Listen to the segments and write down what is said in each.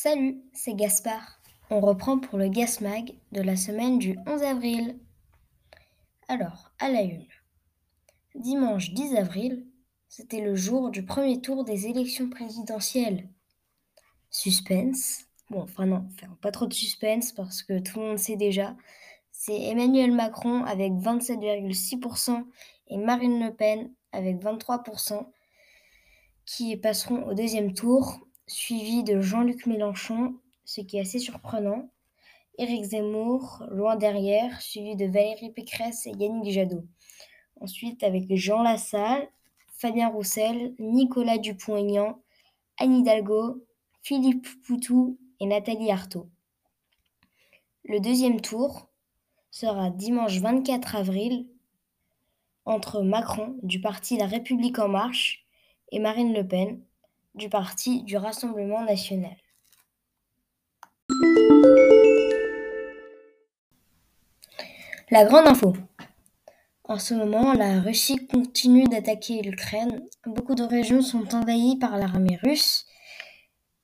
Salut, c'est Gaspard. On reprend pour le Gasmag de la semaine du 11 avril. Alors, à la une. Dimanche 10 avril, c'était le jour du premier tour des élections présidentielles. Suspense. Bon, enfin non, pas trop de suspense parce que tout le monde sait déjà. C'est Emmanuel Macron avec 27,6% et Marine Le Pen avec 23% qui passeront au deuxième tour suivi de Jean-Luc Mélenchon, ce qui est assez surprenant, Éric Zemmour, loin derrière, suivi de Valérie Pécresse et Yannick Jadot. Ensuite, avec Jean Lassalle, Fabien Roussel, Nicolas Dupont-Aignan, Anne Hidalgo, Philippe Poutou et Nathalie Arthaud. Le deuxième tour sera dimanche 24 avril entre Macron du parti La République en marche et Marine Le Pen du Parti du Rassemblement national. La grande info. En ce moment, la Russie continue d'attaquer l'Ukraine. Beaucoup de régions sont envahies par l'armée russe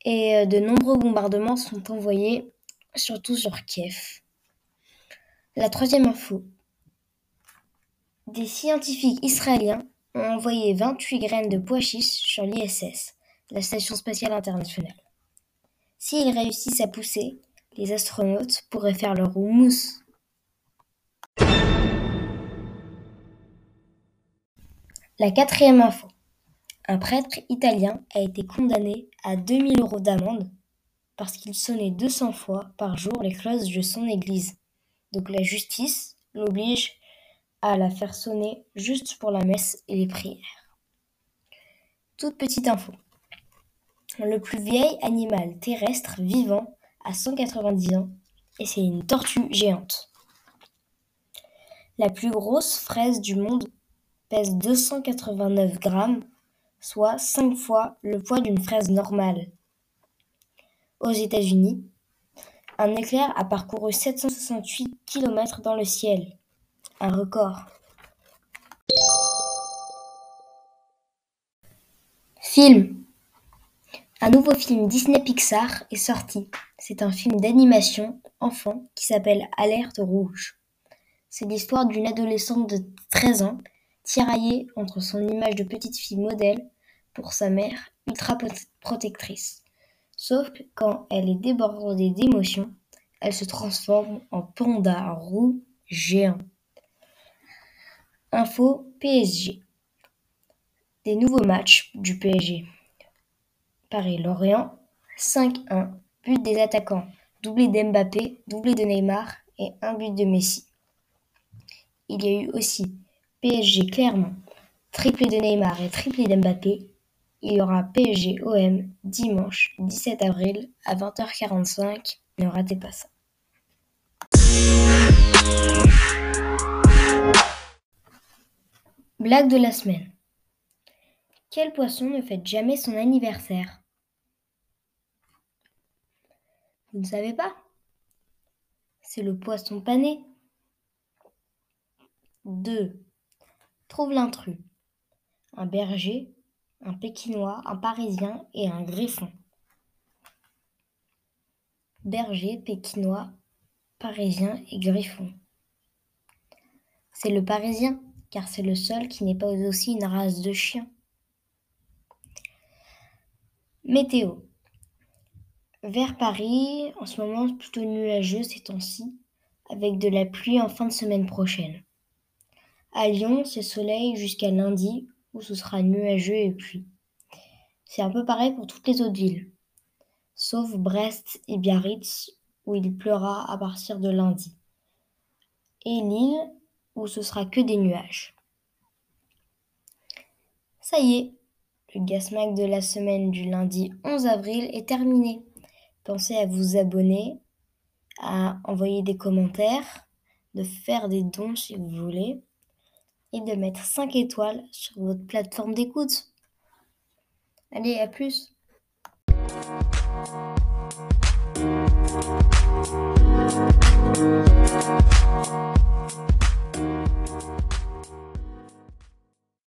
et euh, de nombreux bombardements sont envoyés, surtout sur Kiev. La troisième info. Des scientifiques israéliens ont envoyé 28 graines de pois chiches sur l'ISS la Station spatiale internationale. S'ils réussissent à pousser, les astronautes pourraient faire leur roue mousse. La quatrième info. Un prêtre italien a été condamné à 2000 euros d'amende parce qu'il sonnait 200 fois par jour les cloches de son église. Donc la justice l'oblige à la faire sonner juste pour la messe et les prières. Toute petite info. Le plus vieil animal terrestre vivant a 190 ans et c'est une tortue géante. La plus grosse fraise du monde pèse 289 grammes, soit 5 fois le poids d'une fraise normale. Aux États-Unis, un éclair a parcouru 768 km dans le ciel, un record. Film un nouveau film Disney Pixar est sorti. C'est un film d'animation enfant qui s'appelle Alerte rouge. C'est l'histoire d'une adolescente de 13 ans tiraillée entre son image de petite fille modèle pour sa mère ultra protectrice. Sauf que quand elle est débordée d'émotions, elle se transforme en panda roux géant. Info PSG. Des nouveaux matchs du PSG. Paris-Lorient, 5-1, but des attaquants, doublé d'Mbappé, doublé de Neymar et un but de Messi. Il y a eu aussi PSG Clermont, triplé de Neymar et triplé d'Mbappé. Il y aura PSG OM dimanche 17 avril à 20h45. Ne ratez pas ça. Blague de la semaine. Quel poisson ne fête jamais son anniversaire? Vous ne savez pas? C'est le poisson pané. 2. Trouve l'intrus. Un berger, un pékinois, un parisien et un griffon. Berger, pékinois, parisien et griffon. C'est le parisien, car c'est le seul qui n'est pas aussi une race de chien. Météo. Vers Paris, en ce moment, plutôt nuageux ces temps-ci, avec de la pluie en fin de semaine prochaine. À Lyon, c'est soleil jusqu'à lundi, où ce sera nuageux et pluie. C'est un peu pareil pour toutes les autres villes, sauf Brest et Biarritz, où il pleura à partir de lundi. Et Lille, où ce sera que des nuages. Ça y est, le Gasmac de la semaine du lundi 11 avril est terminé. Pensez à vous abonner, à envoyer des commentaires, de faire des dons si vous voulez et de mettre 5 étoiles sur votre plateforme d'écoute. Allez, à plus